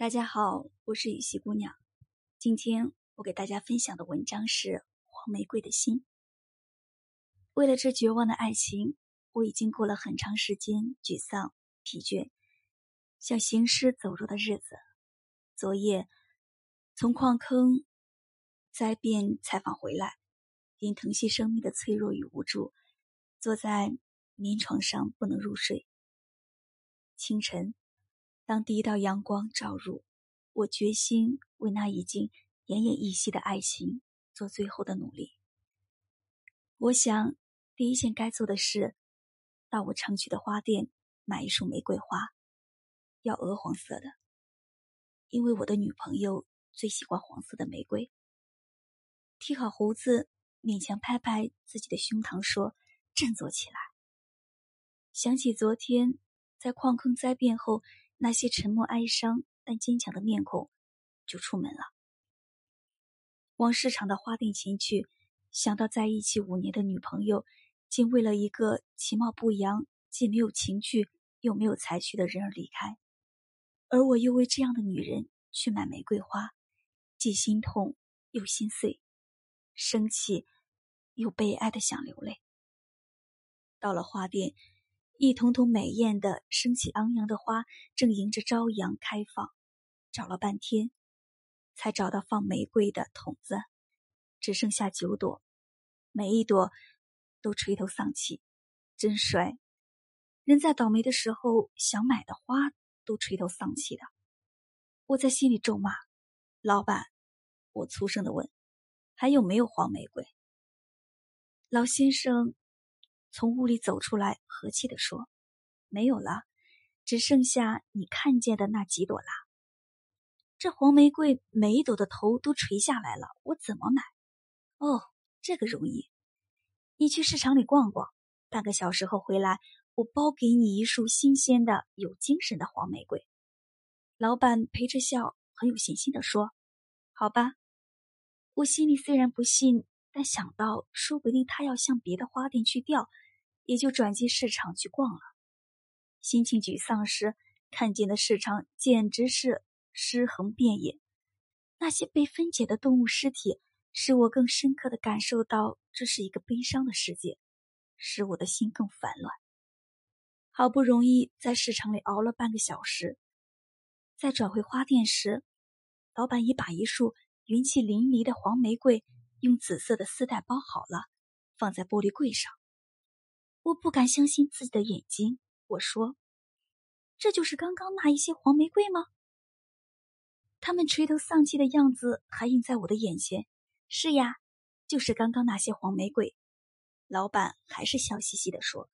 大家好，我是雨溪姑娘。今天我给大家分享的文章是《黄玫瑰的心》。为了这绝望的爱情，我已经过了很长时间沮丧、疲倦，像行尸走肉的日子。昨夜从矿坑灾变采访回来，因疼惜生命的脆弱与无助，坐在棉床上不能入睡。清晨。当第一道阳光照入，我决心为那已经奄奄一息的爱情做最后的努力。我想，第一件该做的事，到我常去的花店买一束玫瑰花，要鹅黄色的，因为我的女朋友最喜欢黄色的玫瑰。剃好胡子，勉强拍拍自己的胸膛，说：“振作起来。”想起昨天在矿坑灾变后。那些沉默、哀伤但坚强的面孔，就出门了，往市场的花店前去。想到在一起五年的女朋友，竟为了一个其貌不扬、既没有情趣又没有才趣的人而离开，而我又为这样的女人去买玫瑰花，既心痛又心碎，生气又悲哀的想流泪。到了花店。一桶桶美艳的、生气昂扬的花正迎着朝阳开放，找了半天，才找到放玫瑰的筒子，只剩下九朵，每一朵都垂头丧气，真衰！人在倒霉的时候，想买的花都垂头丧气的。我在心里咒骂：“老板！”我粗声的问：“还有没有黄玫瑰？”老先生。从屋里走出来，和气地说：“没有了，只剩下你看见的那几朵啦。这黄玫瑰每一朵的头都垂下来了，我怎么买？哦，这个容易，你去市场里逛逛，半个小时后回来，我包给你一束新鲜的、有精神的黄玫瑰。”老板陪着笑，很有信心地说：“好吧。”我心里虽然不信。但想到说不定他要向别的花店去调，也就转进市场去逛了。心情沮丧时，看见的市场简直是尸横遍野，那些被分解的动物尸体，使我更深刻的感受到这是一个悲伤的世界，使我的心更烦乱。好不容易在市场里熬了半个小时，在转回花店时，老板已把一束云气淋漓的黄玫瑰。用紫色的丝带包好了，放在玻璃柜上。我不敢相信自己的眼睛。我说：“这就是刚刚那一些黄玫瑰吗？”他们垂头丧气的样子还映在我的眼前。是呀，就是刚刚那些黄玫瑰。老板还是笑嘻嘻的说：“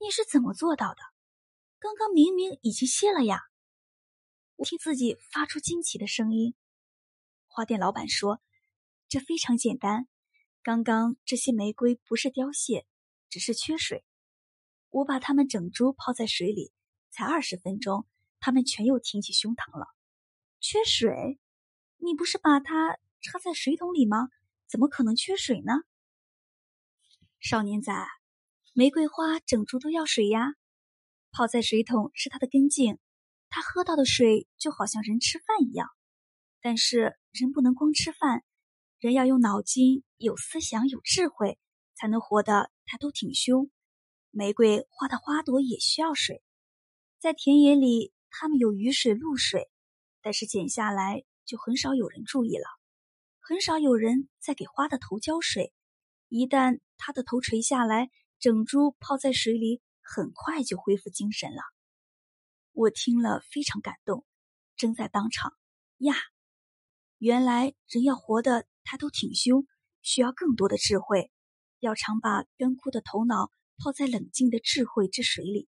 你是怎么做到的？刚刚明明已经谢了呀！”我听自己发出惊奇的声音。花店老板说。这非常简单，刚刚这些玫瑰不是凋谢，只是缺水。我把它们整株泡在水里，才二十分钟，它们全又挺起胸膛了。缺水？你不是把它插在水桶里吗？怎么可能缺水呢？少年仔，玫瑰花整株都要水呀。泡在水桶是它的根茎，它喝到的水就好像人吃饭一样。但是人不能光吃饭。人要用脑筋、有思想、有智慧，才能活得抬头挺胸。玫瑰花的花朵也需要水，在田野里，它们有雨水、露水，但是剪下来就很少有人注意了，很少有人在给花的头浇水。一旦它的头垂下来，整株泡在水里，很快就恢复精神了。我听了非常感动，正在当场呀，原来人要活得。他都挺胸，需要更多的智慧，要常把干枯的头脑泡在冷静的智慧之水里。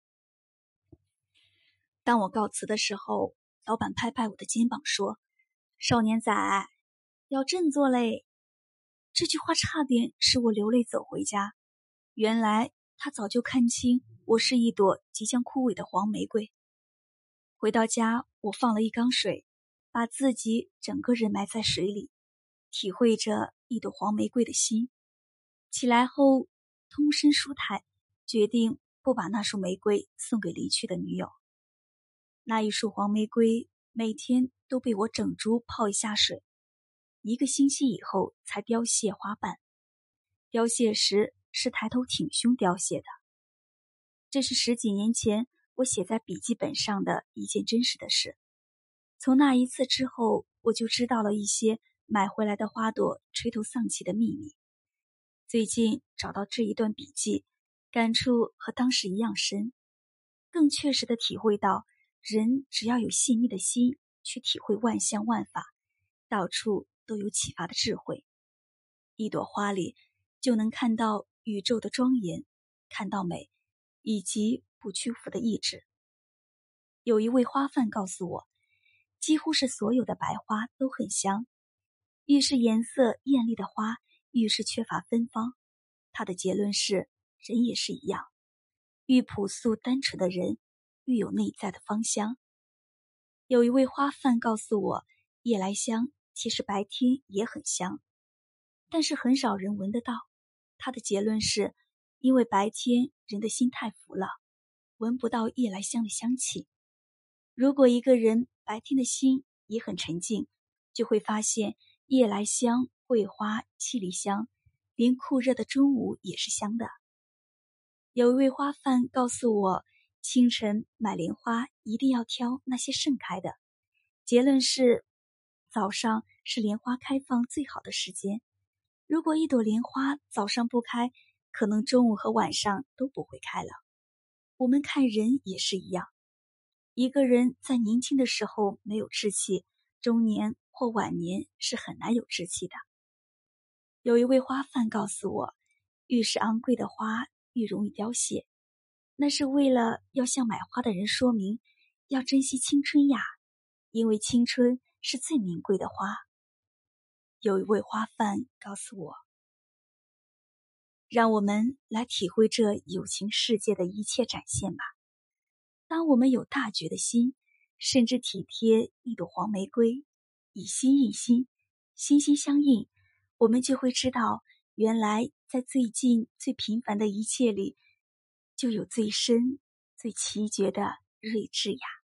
当我告辞的时候，老板拍拍我的肩膀说：“少年仔，要振作嘞！”这句话差点使我流泪走回家。原来他早就看清我是一朵即将枯萎的黄玫瑰。回到家，我放了一缸水，把自己整个人埋在水里。体会着一朵黄玫瑰的心，起来后通身舒坦，决定不把那束玫瑰送给离去的女友。那一束黄玫瑰每天都被我整株泡一下水，一个星期以后才凋谢花瓣。凋谢时是抬头挺胸凋谢的。这是十几年前我写在笔记本上的一件真实的事。从那一次之后，我就知道了一些买回来的花朵垂头丧气的秘密。最近找到这一段笔记，感触和当时一样深，更确实的体会到，人只要有细腻的心去体会万象万法，到处都有启发的智慧。一朵花里就能看到宇宙的庄严，看到美。以及不屈服的意志。有一位花贩告诉我，几乎是所有的白花都很香，越是颜色艳丽的花，越是缺乏芬芳。他的结论是，人也是一样，越朴素单纯的人，越有内在的芳香。有一位花贩告诉我，夜来香其实白天也很香，但是很少人闻得到。他的结论是。因为白天人的心太浮了，闻不到夜来香的香气。如果一个人白天的心也很沉静，就会发现夜来香、桂花、七里香，连酷热的中午也是香的。有一位花贩告诉我，清晨买莲花一定要挑那些盛开的。结论是，早上是莲花开放最好的时间。如果一朵莲花早上不开，可能中午和晚上都不会开了。我们看人也是一样，一个人在年轻的时候没有志气，中年或晚年是很难有志气的。有一位花贩告诉我，越是昂贵的花越容易凋谢，那是为了要向买花的人说明，要珍惜青春呀，因为青春是最名贵的花。有一位花贩告诉我。让我们来体会这友情世界的一切展现吧。当我们有大觉的心，甚至体贴一朵黄玫瑰，以心印心，心心相印，我们就会知道，原来在最近最平凡的一切里，就有最深、最奇绝的睿智呀。